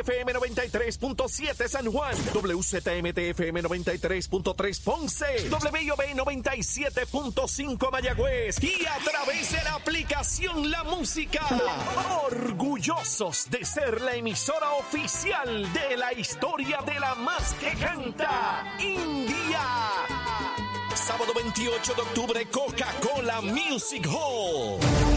FM 93.7 San Juan, WZMT FM 93.3 Ponce, WIOB 97.5 Mayagüez y a través de la aplicación La Música. Orgullosos de ser la emisora oficial de la historia de la más que canta, India. Sábado 28 de octubre, Coca-Cola Music Hall.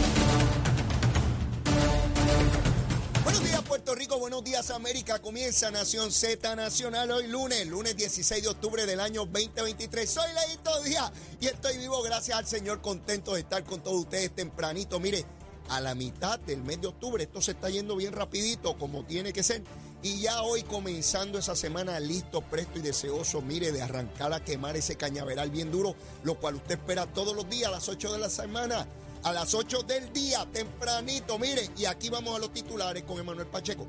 Buenos días Puerto Rico, buenos días América. Comienza Nación Z Nacional hoy lunes, lunes 16 de octubre del año 2023. Soy Leito Díaz y estoy vivo gracias al Señor, contento de estar con todos ustedes tempranito. Mire, a la mitad del mes de octubre, esto se está yendo bien rapidito como tiene que ser. Y ya hoy comenzando esa semana listo, presto y deseoso, mire, de arrancar a quemar ese cañaveral bien duro, lo cual usted espera todos los días a las 8 de la semana a las 8 del día, tempranito. Mire, y aquí vamos a los titulares con Emanuel Pacheco.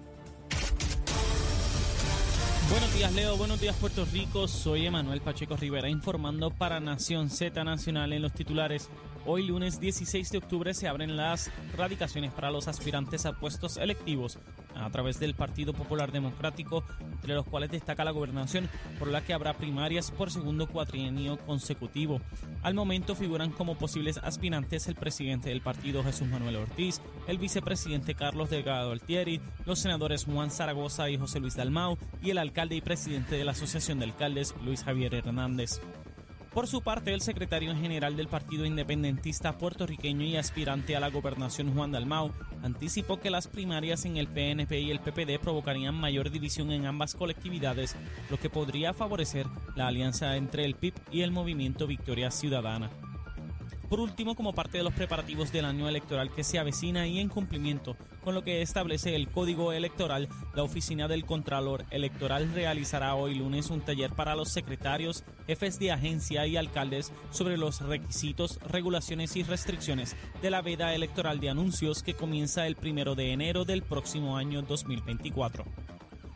Buenos días, Leo. Buenos días, Puerto Rico. Soy Emanuel Pacheco Rivera informando para Nación Z Nacional en los titulares. Hoy lunes 16 de octubre se abren las radicaciones para los aspirantes a puestos electivos a través del Partido Popular Democrático, entre los cuales destaca la gobernación, por la que habrá primarias por segundo cuatrienio consecutivo. Al momento figuran como posibles aspirantes el presidente del partido Jesús Manuel Ortiz, el vicepresidente Carlos Delgado Altieri, los senadores Juan Zaragoza y José Luis Dalmau y el alcalde y presidente de la Asociación de Alcaldes Luis Javier Hernández. Por su parte, el secretario general del Partido Independentista puertorriqueño y aspirante a la gobernación Juan Dalmau anticipó que las primarias en el PNP y el PPD provocarían mayor división en ambas colectividades, lo que podría favorecer la alianza entre el PIB y el movimiento Victoria Ciudadana. Por último, como parte de los preparativos del año electoral que se avecina y en cumplimiento con lo que establece el Código Electoral, la Oficina del Contralor Electoral realizará hoy lunes un taller para los secretarios, jefes de agencia y alcaldes sobre los requisitos, regulaciones y restricciones de la veda electoral de anuncios que comienza el primero de enero del próximo año 2024.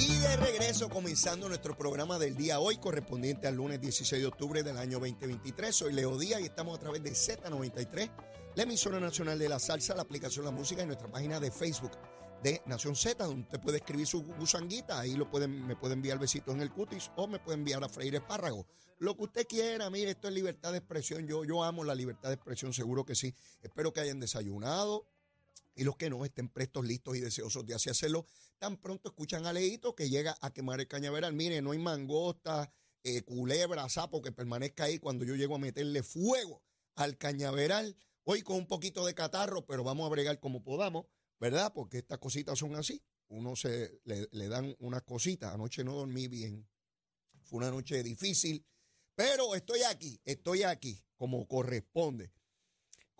Y de regreso comenzando nuestro programa del día hoy correspondiente al lunes 16 de octubre del año 2023. Soy Leo Díaz y estamos a través de Z93, la emisora nacional de la salsa, la aplicación La Música y nuestra página de Facebook de Nación Z, donde usted puede escribir su gusanguita, ahí lo pueden, me puede enviar besitos en el cutis o me puede enviar a freír espárragos. Lo que usted quiera, mire, esto es libertad de expresión. Yo, yo amo la libertad de expresión, seguro que sí. Espero que hayan desayunado, y los que no estén prestos, listos y deseosos de así hacerlo, tan pronto escuchan a Leito que llega a quemar el cañaveral. Mire, no hay mangosta, eh, culebra, sapo que permanezca ahí cuando yo llego a meterle fuego al cañaveral. Hoy con un poquito de catarro, pero vamos a bregar como podamos, ¿verdad? Porque estas cositas son así. Uno se le, le dan unas cositas. Anoche no dormí bien. Fue una noche difícil. Pero estoy aquí, estoy aquí, como corresponde.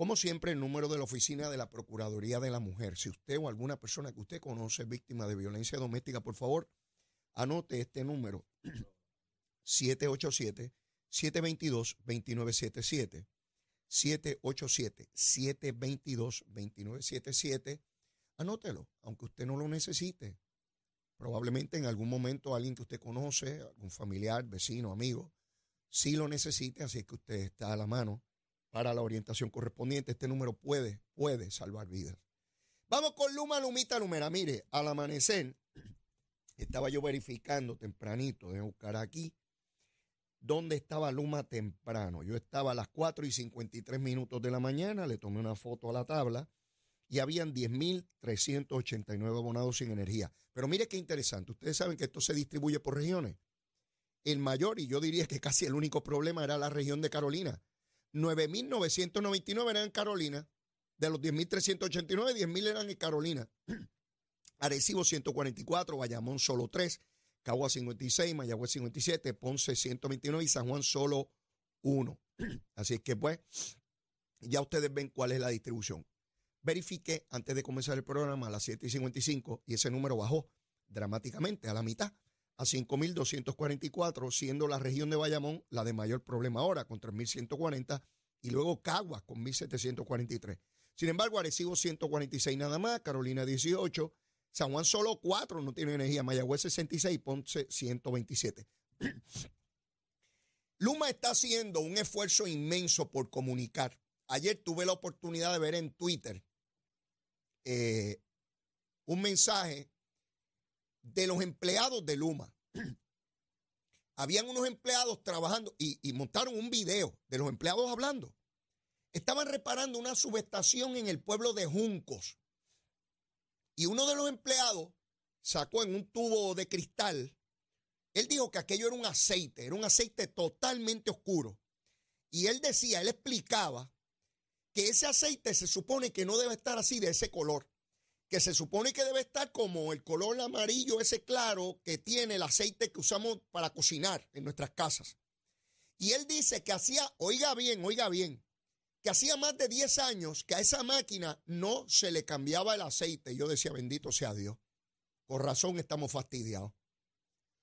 Como siempre, el número de la oficina de la Procuraduría de la Mujer. Si usted o alguna persona que usted conoce víctima de violencia doméstica, por favor, anote este número. 787-722-2977. 787-722-2977. Anótelo, aunque usted no lo necesite. Probablemente en algún momento alguien que usted conoce, algún familiar, vecino, amigo, sí lo necesite, así que usted está a la mano para la orientación correspondiente. Este número puede, puede salvar vidas. Vamos con Luma, Lumita, Lumera. Mire, al amanecer, estaba yo verificando tempranito, de buscar aquí, dónde estaba Luma temprano. Yo estaba a las 4 y 53 minutos de la mañana, le tomé una foto a la tabla y habían 10.389 abonados sin energía. Pero mire qué interesante, ustedes saben que esto se distribuye por regiones. El mayor, y yo diría que casi el único problema era la región de Carolina 9.999 eran en Carolina. De los 10.389, 10.000 eran en Carolina. Arecibo 144, Bayamón solo 3, Cagua 56, Mayagüez 57, Ponce 129 y San Juan solo 1. Así que pues, ya ustedes ven cuál es la distribución. Verifiqué antes de comenzar el programa a las 7 y 55 y ese número bajó dramáticamente a la mitad a 5.244, siendo la región de Bayamón la de mayor problema ahora, con 3.140, y luego Caguas con 1.743. Sin embargo, Arecibo 146 nada más, Carolina 18, San Juan solo 4 no tiene energía, Mayagüez 66 Ponce 127. Luma está haciendo un esfuerzo inmenso por comunicar. Ayer tuve la oportunidad de ver en Twitter eh, un mensaje de los empleados de Luma. Habían unos empleados trabajando y, montaron un video de los empleados hablando. Estaban reparando una subestación en el pueblo de Juncos. Y uno de los empleados sacó en un tubo de cristal, él dijo que aquello era un aceite, era un aceite totalmente oscuro. Y él decía, él explicaba que ese aceite se supone que no debe estar así de ese color que se supone que debe estar como el color amarillo ese claro que tiene el aceite que usamos para cocinar en nuestras casas. Y él dice que hacía, oiga bien, oiga bien, que hacía más de 10 años que a esa máquina no se le cambiaba el aceite. Yo decía, bendito sea Dios. Por razón estamos fastidiados.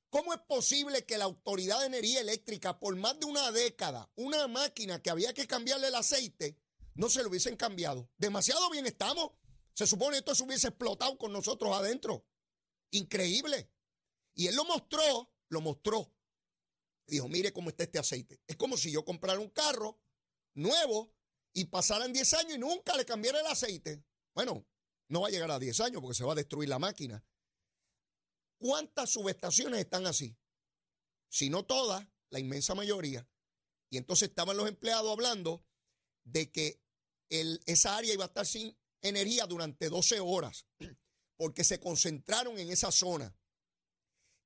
¿Cómo es posible que la Autoridad de Energía Eléctrica, por más de una década, una máquina que había que cambiarle el aceite, no se lo hubiesen cambiado? Demasiado bien estamos. Se supone esto se hubiese explotado con nosotros adentro. Increíble. Y él lo mostró, lo mostró. Dijo, mire cómo está este aceite. Es como si yo comprara un carro nuevo y pasaran 10 años y nunca le cambiara el aceite. Bueno, no va a llegar a 10 años porque se va a destruir la máquina. ¿Cuántas subestaciones están así? Si no todas, la inmensa mayoría. Y entonces estaban los empleados hablando de que el, esa área iba a estar sin energía durante 12 horas, porque se concentraron en esa zona.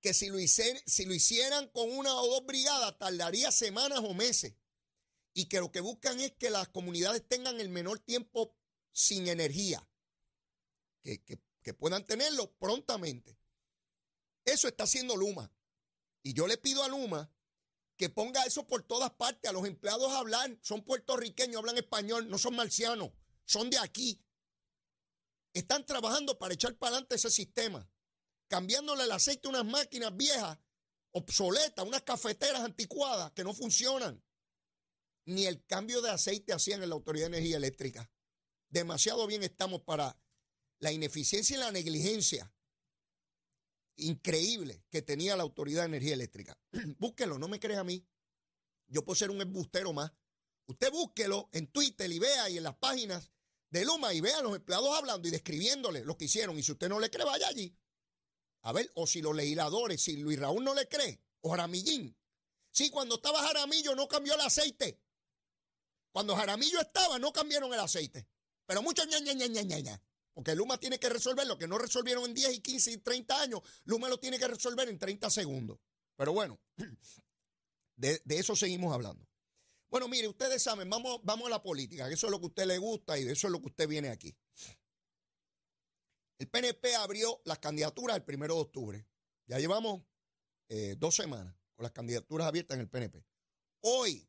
Que si lo, hicieran, si lo hicieran con una o dos brigadas, tardaría semanas o meses. Y que lo que buscan es que las comunidades tengan el menor tiempo sin energía, que, que, que puedan tenerlo prontamente. Eso está haciendo Luma. Y yo le pido a Luma que ponga eso por todas partes. A los empleados hablar, son puertorriqueños, hablan español, no son marcianos, son de aquí están trabajando para echar para adelante ese sistema, cambiándole el aceite a unas máquinas viejas, obsoletas, unas cafeteras anticuadas que no funcionan. Ni el cambio de aceite hacían en la Autoridad de Energía Eléctrica. Demasiado bien estamos para la ineficiencia y la negligencia increíble que tenía la Autoridad de Energía Eléctrica. búsquelo, no me crea a mí. Yo puedo ser un embustero más. Usted búsquelo en Twitter y vea y en las páginas de Luma y vean a los empleados hablando y describiéndole lo que hicieron. Y si usted no le cree, vaya allí. A ver, o si los legisladores, si Luis Raúl no le cree, o Jaramillín. Sí, cuando estaba Jaramillo no cambió el aceite. Cuando Jaramillo estaba, no cambiaron el aceite. Pero mucho ña, ña, ña, ña, ña, Porque Luma tiene que resolver lo que no resolvieron en 10 y 15 y 30 años. Luma lo tiene que resolver en 30 segundos. Pero bueno, de, de eso seguimos hablando. Bueno, mire, ustedes saben, vamos, vamos a la política, que eso es lo que a usted le gusta y de eso es lo que usted viene aquí. El PNP abrió las candidaturas el primero de octubre. Ya llevamos eh, dos semanas con las candidaturas abiertas en el PNP. Hoy,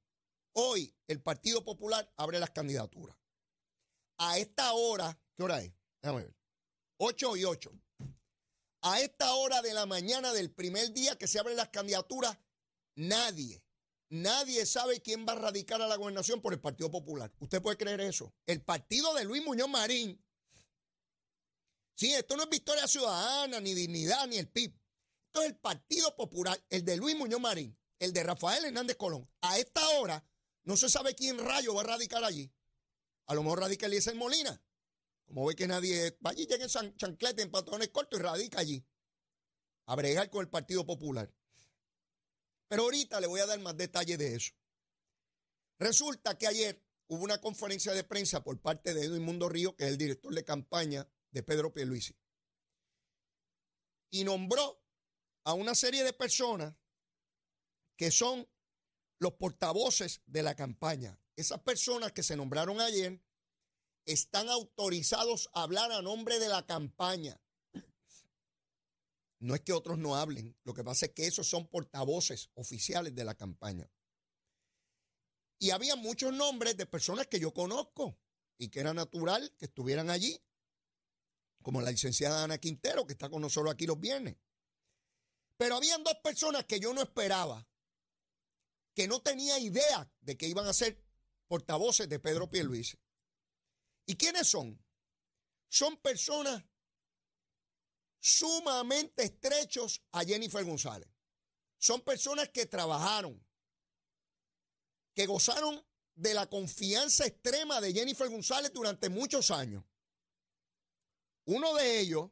hoy, el Partido Popular abre las candidaturas. A esta hora, ¿qué hora es? Déjame ver. 8 y 8. A esta hora de la mañana del primer día que se abren las candidaturas, nadie, Nadie sabe quién va a radicar a la gobernación por el Partido Popular. ¿Usted puede creer eso? El partido de Luis Muñoz Marín. Sí, esto no es Victoria Ciudadana, ni Dignidad, ni el PIB. Esto es el Partido Popular, el de Luis Muñoz Marín, el de Rafael Hernández Colón. A esta hora no se sabe quién rayo va a radicar allí. A lo mejor radica Eliezer Molina. Como ve que nadie va allí, llega en chanclete, en pantalones cortos y radica allí. A bregar con el Partido Popular. Pero ahorita le voy a dar más detalles de eso. Resulta que ayer hubo una conferencia de prensa por parte de Edwin Mundo Río, que es el director de campaña de Pedro Pierluisi. Y nombró a una serie de personas que son los portavoces de la campaña. Esas personas que se nombraron ayer están autorizados a hablar a nombre de la campaña. No es que otros no hablen, lo que pasa es que esos son portavoces oficiales de la campaña. Y había muchos nombres de personas que yo conozco y que era natural que estuvieran allí, como la licenciada Ana Quintero, que está con nosotros aquí los viernes. Pero habían dos personas que yo no esperaba, que no tenía idea de que iban a ser portavoces de Pedro Pierluisi. ¿Y quiénes son? Son personas sumamente estrechos a Jennifer González. Son personas que trabajaron, que gozaron de la confianza extrema de Jennifer González durante muchos años. Uno de ellos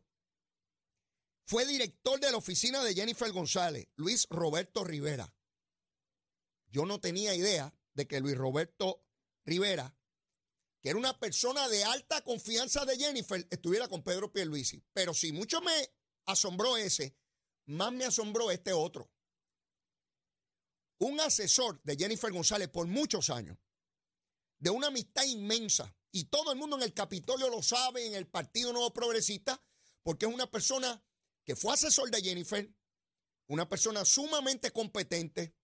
fue director de la oficina de Jennifer González, Luis Roberto Rivera. Yo no tenía idea de que Luis Roberto Rivera, que era una persona de alta confianza de Jennifer, estuviera con Pedro Pierluisi. Pero si mucho me asombró ese, más me asombró este otro. Un asesor de Jennifer González por muchos años, de una amistad inmensa, y todo el mundo en el Capitolio lo sabe, en el Partido Nuevo Progresista, porque es una persona que fue asesor de Jennifer, una persona sumamente competente,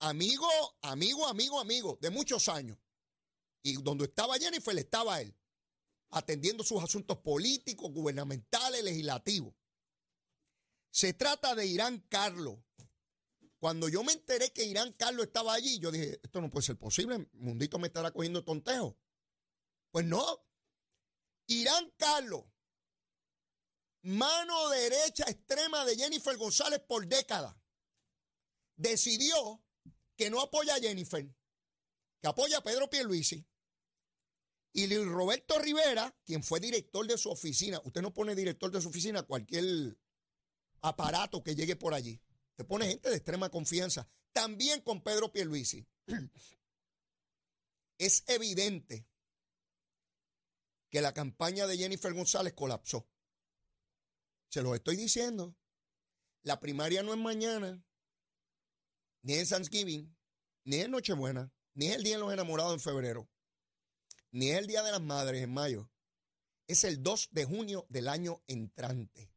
amigo, amigo, amigo, amigo, de muchos años. Y donde estaba Jennifer, estaba él, atendiendo sus asuntos políticos, gubernamentales, legislativos. Se trata de Irán Carlos. Cuando yo me enteré que Irán Carlos estaba allí, yo dije, esto no puede ser posible, Mundito me estará cogiendo tontejo. Pues no. Irán Carlos mano derecha extrema de Jennifer González por décadas, decidió que no apoya a Jennifer, que apoya a Pedro Pierluisi. Y Luis Roberto Rivera, quien fue director de su oficina, usted no pone director de su oficina cualquier aparato que llegue por allí. Te pone gente de extrema confianza. También con Pedro Pierluisi. Es evidente que la campaña de Jennifer González colapsó. Se los estoy diciendo. La primaria no es mañana, ni es Thanksgiving, ni es Nochebuena, ni es el Día de los Enamorados en febrero, ni es el Día de las Madres en mayo. Es el 2 de junio del año entrante.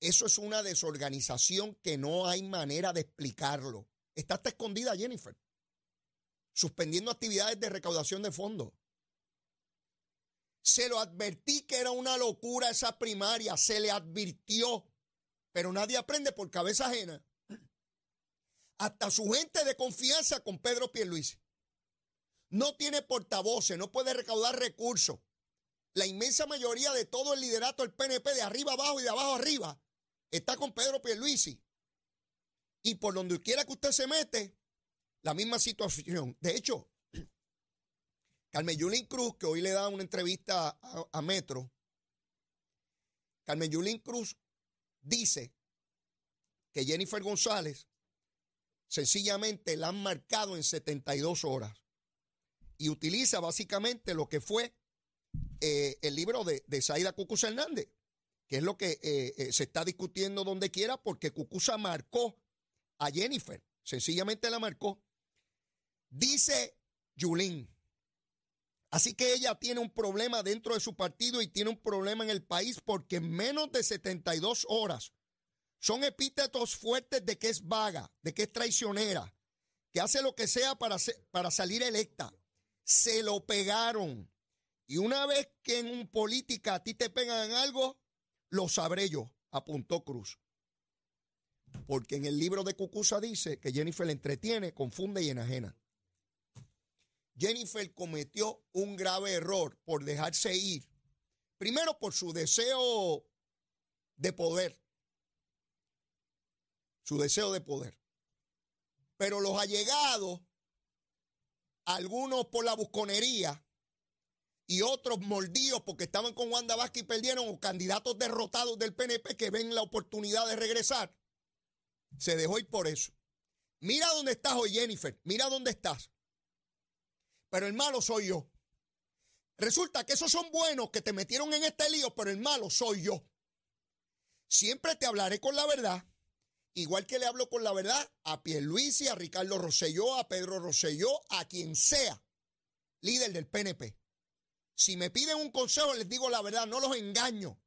Eso es una desorganización que no hay manera de explicarlo. Está hasta escondida Jennifer, suspendiendo actividades de recaudación de fondos. Se lo advertí que era una locura esa primaria, se le advirtió, pero nadie aprende por cabeza ajena. Hasta su gente de confianza con Pedro Pierluisi. No tiene portavoces, no puede recaudar recursos. La inmensa mayoría de todo el liderato del PNP, de arriba abajo y de abajo arriba, está con Pedro Pierluisi. Y por donde quiera que usted se mete, la misma situación. De hecho, Carmen Yulín Cruz, que hoy le da una entrevista a, Metro, Carmen Yulín Cruz dice que Jennifer González sencillamente la han marcado en 72 horas y utiliza básicamente lo que fue eh, el libro de, de Saida Hernández, que es lo que eh, eh, se está discutiendo donde quiera porque Cucusa marcó a Jennifer, sencillamente la marcó. Dice Yulín, Así que ella tiene un problema dentro de su partido y tiene un problema en el país porque en menos de 72 horas son epítetos fuertes de que es vaga, de que es traicionera, que hace lo que sea para, para salir electa. Se lo pegaron. Y una vez que en un política a ti te pegan algo, lo sabré yo, apuntó Cruz. Porque en el libro de Cucusa dice que Jennifer le entretiene, confunde y enajena. Jennifer cometió un grave error por dejarse ir. Primero por su deseo de poder. Su deseo de poder. Pero los allegados, algunos por la busconería y otros mordidos porque estaban con Wanda Vázquez y perdieron, o candidatos derrotados del PNP que ven la oportunidad de regresar, se dejó ir por eso. Mira dónde estás hoy, Jennifer. Mira dónde estás pero el malo soy yo. Resulta que esos son buenos que te metieron en este lío, pero el malo soy yo. Siempre te hablaré con la verdad, igual que le hablo con la verdad a Pierluisi, a Ricardo Rosselló, a Pedro Rosselló, a quien sea líder del PNP. Si me piden un consejo, les digo la verdad, no los engaño,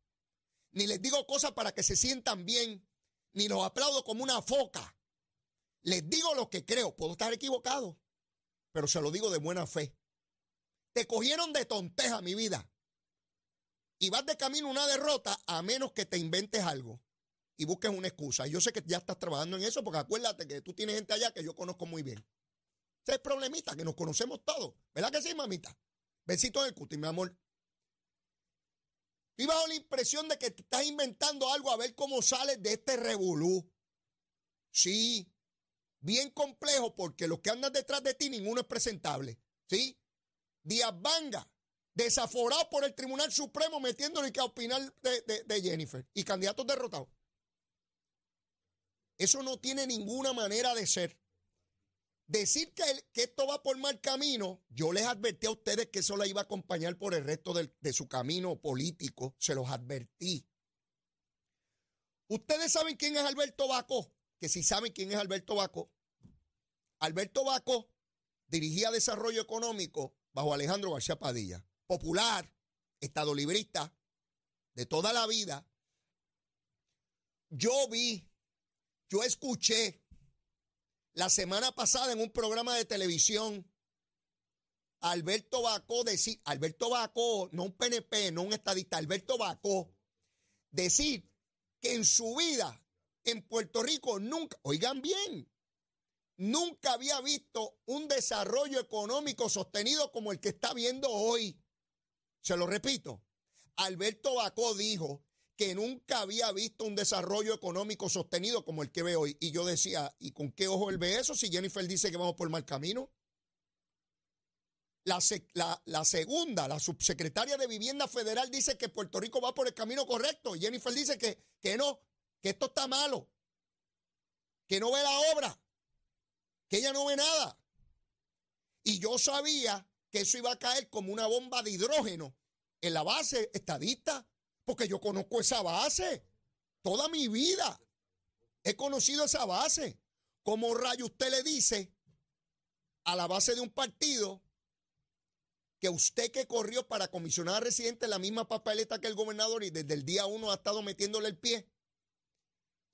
ni les digo cosas para que se sientan bien, ni los aplaudo como una foca. Les digo lo que creo, puedo estar equivocado pero se lo digo de buena fe. Te cogieron de tonteja, mi vida. Y vas de camino a una derrota a menos que te inventes algo y busques una excusa. Y yo sé que ya estás trabajando en eso porque acuérdate que tú tienes gente allá que yo conozco muy bien. Ese es problemita, que nos conocemos todos. ¿Verdad que sí, mamita? Besito en el cuti, mi amor. Estoy bajo la impresión de que te estás inventando algo a ver cómo sales de este revolú. Sí, bien complejo porque los que andan detrás de ti ninguno es presentable. ¿Sí? Díaz Vanga, desaforado por el Tribunal Supremo metiéndole que a opinar de, de Jennifer y candidatos derrotados. Eso no tiene ninguna manera de ser. Decir que, esto va por mal camino, yo les advertí a ustedes que eso la iba a acompañar por el resto de su camino político, se los advertí. Ustedes saben quién es Alberto Baco, que si saben quién es Alberto Baco, Alberto Baco dirigía desarrollo económico bajo Alejandro García Padilla, popular, estado librista, de toda la vida. Yo vi yo escuché la semana pasada en un programa de televisión a Alberto Bacó decir, Alberto Bacó, no un PNP, no un estadista, Alberto Bacó, decir que en su vida en Puerto Rico nunca, oigan bien, nunca había visto un desarrollo económico sostenido como el que está viendo hoy. Se lo repito, Alberto Bacó dijo que nunca había visto un desarrollo económico sostenido como el que ve hoy. Y yo decía, ¿y con qué ojo él ve eso si Jennifer dice que vamos por mal camino? La, la, segunda, la subsecretaria de Vivienda Federal dice que Puerto Rico va por el camino correcto. Y Jennifer dice que, que no, que esto está malo, que no ve la obra, que ella no ve nada. Y yo sabía que eso iba a caer como una bomba de hidrógeno en la base estadista porque yo conozco esa base. Toda mi vida he conocido esa base. ¿Cómo rayo usted le dice a la base de un partido que usted que corrió para comisionar residente la misma papeleta que el gobernador y desde el día uno ha estado metiéndole el pie?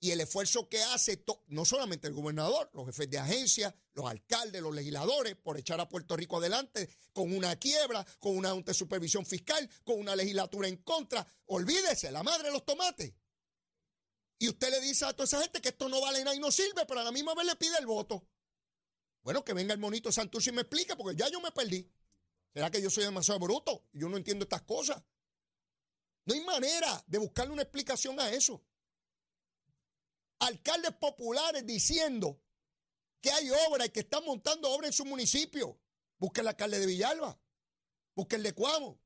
Y el esfuerzo que hace no solamente el gobernador, los jefes de agencia, los alcaldes, los legisladores, por echar a Puerto Rico adelante con una quiebra, con una de supervisión fiscal, con una legislatura en contra. Olvídese, la madre de los tomates. Y usted le dice a toda esa gente que esto no vale nada y no sirve, pero a la misma vez le pide el voto. Bueno, que venga el monito Santurce y me explique, porque ya yo me perdí. ¿Será que yo soy demasiado bruto? Yo no entiendo estas cosas. No hay manera de buscarle una explicación a eso alcaldes populares diciendo que hay obra y que están montando obra en su municipio. Busquen el alcalde de Villalba, busquen el de Cuamo,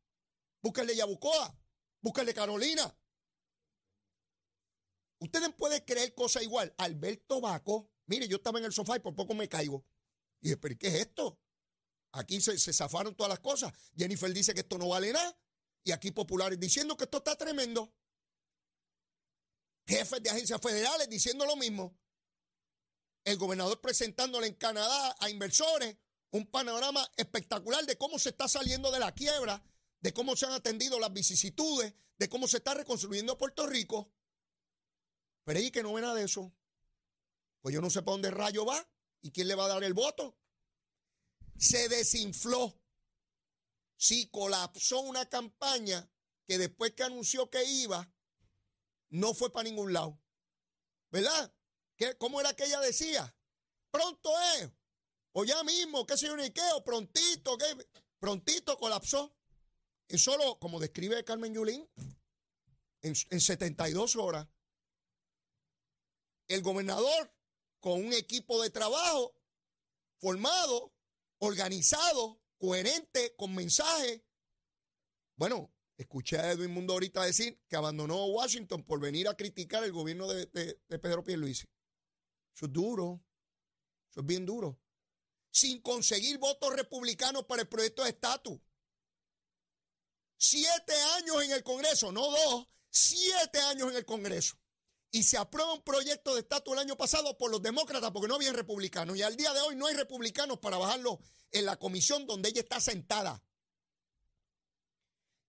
busquen el de Yabucoa, busquen el de Carolina. Ustedes pueden creer cosas igual. Alberto Baco, mire, yo estaba en el sofá y por poco me caigo. Y dije, pero ¿qué es esto? Aquí se, se zafaron todas las cosas. Jennifer dice que esto no vale nada. Y aquí populares diciendo que esto está tremendo jefes de agencias federales diciendo lo mismo. El gobernador presentándole en Canadá a inversores un panorama espectacular de cómo se está saliendo de la quiebra, de cómo se han atendido las vicisitudes, de cómo se está reconstruyendo Puerto Rico. Pero ahí que no ve nada de eso. Pues yo no sé para dónde rayo va y quién le va a dar el voto. Se desinfló. Sí, colapsó una campaña que después que anunció que iba, no fue para ningún lado. ¿Verdad? ¿Qué, ¿Cómo era que ella decía? Pronto es. O ya mismo, qué sé yo prontito, ¿qué? Prontito colapsó. Y solo, como describe Carmen Yulín, en, en 72 horas, el gobernador con un equipo de trabajo formado, organizado, coherente, con mensaje. Bueno, Escuché a Edwin Mundo ahorita decir que abandonó Washington por venir a criticar el gobierno de, Pedro Pierluisi. Eso es duro. Eso es bien duro. Sin conseguir votos republicanos para el proyecto de estatus. Siete años en el Congreso, no dos, siete años en el Congreso. Y se aprueba un proyecto de estatus el año pasado por los demócratas porque no había republicanos. Y al día de hoy no hay republicanos para bajarlo en la comisión donde ella está sentada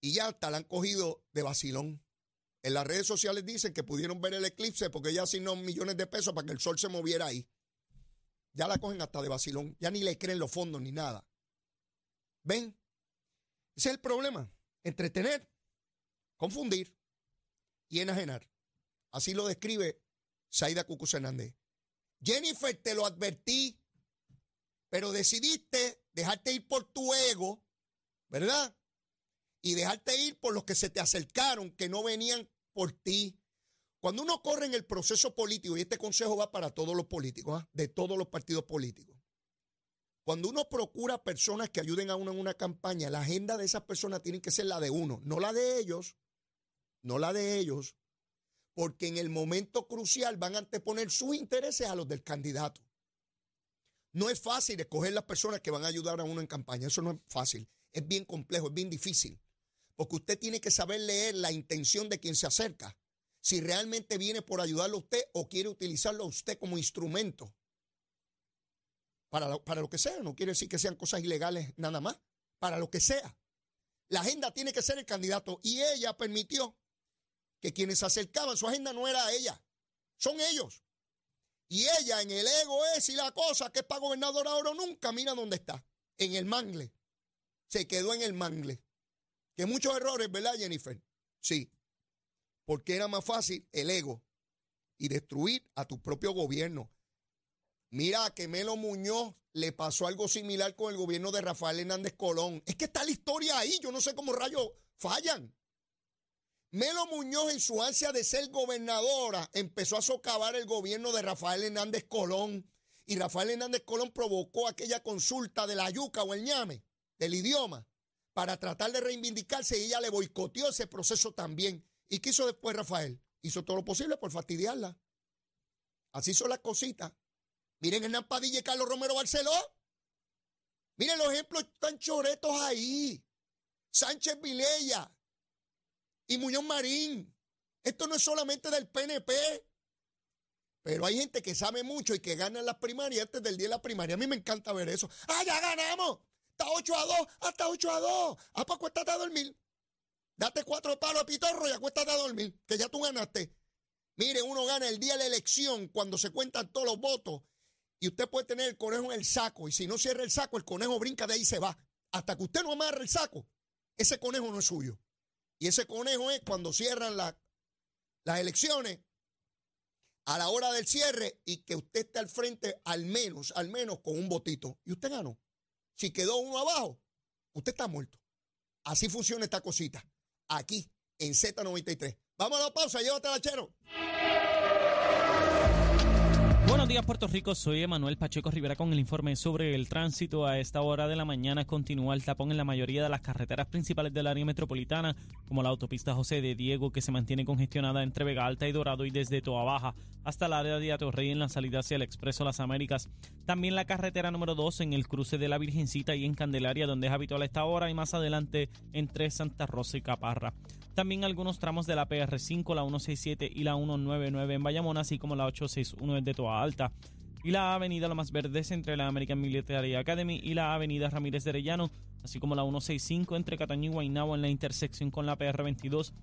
y ya hasta la han cogido de vacilón. En las redes sociales dicen que pudieron ver el eclipse porque ella asignó millones de pesos para que el sol se moviera ahí. Ya la cogen hasta de vacilón. Ya ni le creen los fondos ni nada. ¿Ven? Ese es el problema. Entretener, confundir y enajenar. Así lo describe Saida Cucuz Hernández. Jennifer, te lo advertí. Pero decidiste dejarte ir por tu ego, ¿verdad? Y dejarte ir por los que se te acercaron, que no venían por ti. Cuando uno corre en el proceso político, y este consejo va para todos los políticos, ¿ah? de todos los partidos políticos, cuando uno procura personas que ayuden a uno en una campaña, la agenda de esas personas tiene que ser la de uno, no la de ellos, no la de ellos, porque en el momento crucial van a anteponer sus intereses a los del candidato. No es fácil escoger las personas que van a ayudar a uno en campaña, eso no es fácil, es bien complejo, es bien difícil, porque usted tiene que saber leer la intención de quien se acerca, si realmente viene por ayudarlo a usted o quiere utilizarlo a usted como instrumento para lo, para lo que sea. No quiere decir que sean cosas ilegales nada más, para lo que sea. La agenda tiene que ser el candidato y ella permitió que quienes se acercaban, su agenda no era ella, son ellos. Y ella en el ego es y la cosa que es para gobernador ahora nunca, mira dónde está, en el mangle. Se quedó en el mangle. Que muchos errores, ¿verdad, Jennifer? Sí. Porque era más fácil el ego y destruir a tu propio gobierno. Mira que Melo Muñoz le pasó algo similar con el gobierno de Rafael Hernández Colón. Es que está la historia ahí, yo no sé cómo rayos fallan. Melo Muñoz en su ansia de ser gobernadora empezó a socavar el gobierno de Rafael Hernández Colón y Rafael Hernández Colón provocó aquella consulta de la yuca o el ñame, del idioma, para tratar de reivindicarse y ella le boicoteó ese proceso también. ¿Y qué hizo después Rafael? Hizo todo lo posible por fastidiarla. Así son las cositas. Miren Hernán Padilla y Carlos Romero Barceló. Miren los ejemplos tan choretos ahí. Sánchez Vilella y Muñoz Marín. Esto no es solamente del PNP. Pero hay gente que sabe mucho y que gana en las primarias antes del día de la primaria. A mí me encanta ver eso. ¡Ah, ya ganamos! Está 8 a 2, hasta 8 a 2. Ah, pues acuéstate a dormir. Date cuatro palos a pitorro y acuéstate a dormir, que ya tú ganaste. Mire, uno gana el día de la elección cuando se cuentan todos los votos y usted puede tener el conejo en el saco y si no cierra el saco, el conejo brinca de ahí y se va. Hasta que usted no amarre el saco, ese conejo no es suyo. Y ese conejo es cuando cierran las elecciones a la hora del cierre y que usted esté al frente al menos, al menos con un votito. Y usted ganó. Si quedó uno abajo, usted está muerto. Así funciona esta cosita. Aquí, en Z93. Vamos a la pausa, llévate chero. Días Puerto Rico, soy Emanuel Pacheco Rivera con el informe sobre el tránsito. A esta hora de la mañana continúa el tapón en la mayoría de las carreteras principales del área metropolitana, como la autopista José de Diego que se mantiene congestionada entre Vega Alta y Dorado y desde Toa Baja hasta el área de Atorrey en la salida hacia el Expreso Las Américas. También la carretera número 2 en el cruce de la Virgencita y en Candelaria donde es habitual a esta hora y más adelante entre Santa Rosa y Caparra. También algunos tramos de la PR5, la 167 y la 199 en Bayamón, así como la 861 de Toa Alta. Y la avenida Lo Más Verdes entre la American Military Academy y la avenida Ramírez de Arellano, así como la 165 entre Cataño y Guaynabo en la intersección con la PR22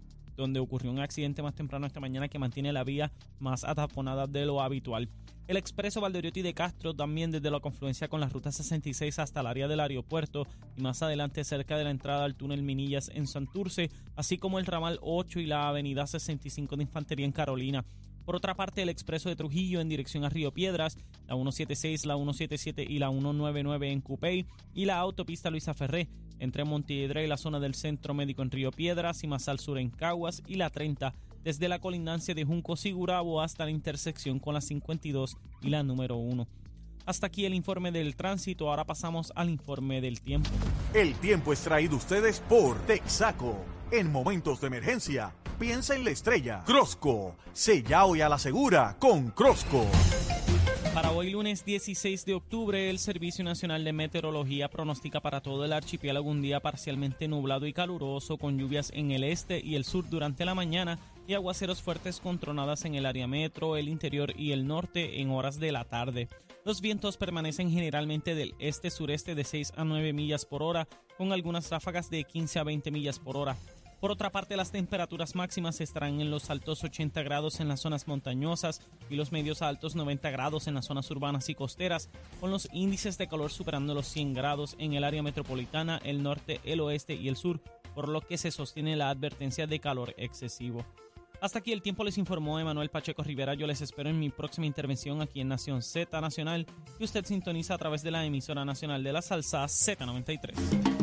donde ocurrió un accidente más temprano esta mañana que mantiene la vía más ataponada de lo habitual. El expreso Valdoriotti de Castro también desde la confluencia con la ruta 66 hasta el área del aeropuerto y más adelante cerca de la entrada al túnel Minillas en Santurce, así como el ramal 8 y la avenida 65 de Infantería en Carolina. Por otra parte, el expreso de Trujillo en dirección a Río Piedras, la 176, la 177 y la 199 en Cupey y la autopista Luisa Ferré entre Montiedra y la zona del Centro Médico en Río Piedras y más al sur en Caguas y la 30 desde la colindancia de Junco Sigurabo hasta la intersección con la 52 y la número 1. Hasta aquí el informe del tránsito, ahora pasamos al informe del tiempo. El tiempo es traído ustedes por Texaco. En momentos de emergencia, piensa en la estrella. Crosco, sella hoy a la segura con Crosco. Para hoy lunes 16 de octubre, el Servicio Nacional de Meteorología pronostica para todo el archipiélago un día parcialmente nublado y caluroso con lluvias en el este y el sur durante la mañana y aguaceros fuertes con tronadas en el área metro, el interior y el norte en horas de la tarde. Los vientos permanecen generalmente del este-sureste de 6 a 9 millas por hora, con algunas ráfagas de 15 a 20 millas por hora. Por otra parte, las temperaturas máximas estarán en los altos 80 grados en las zonas montañosas y los medios altos 90 grados en las zonas urbanas y costeras, con los índices de calor superando los 100 grados en el área metropolitana, el norte, el oeste y el sur, por lo que se sostiene la advertencia de calor excesivo. Hasta aquí el tiempo les informó Emanuel Pacheco Rivera. Yo les espero en mi próxima intervención aquí en Nación Z Nacional, que usted sintoniza a través de la emisora nacional de la salsa Z93.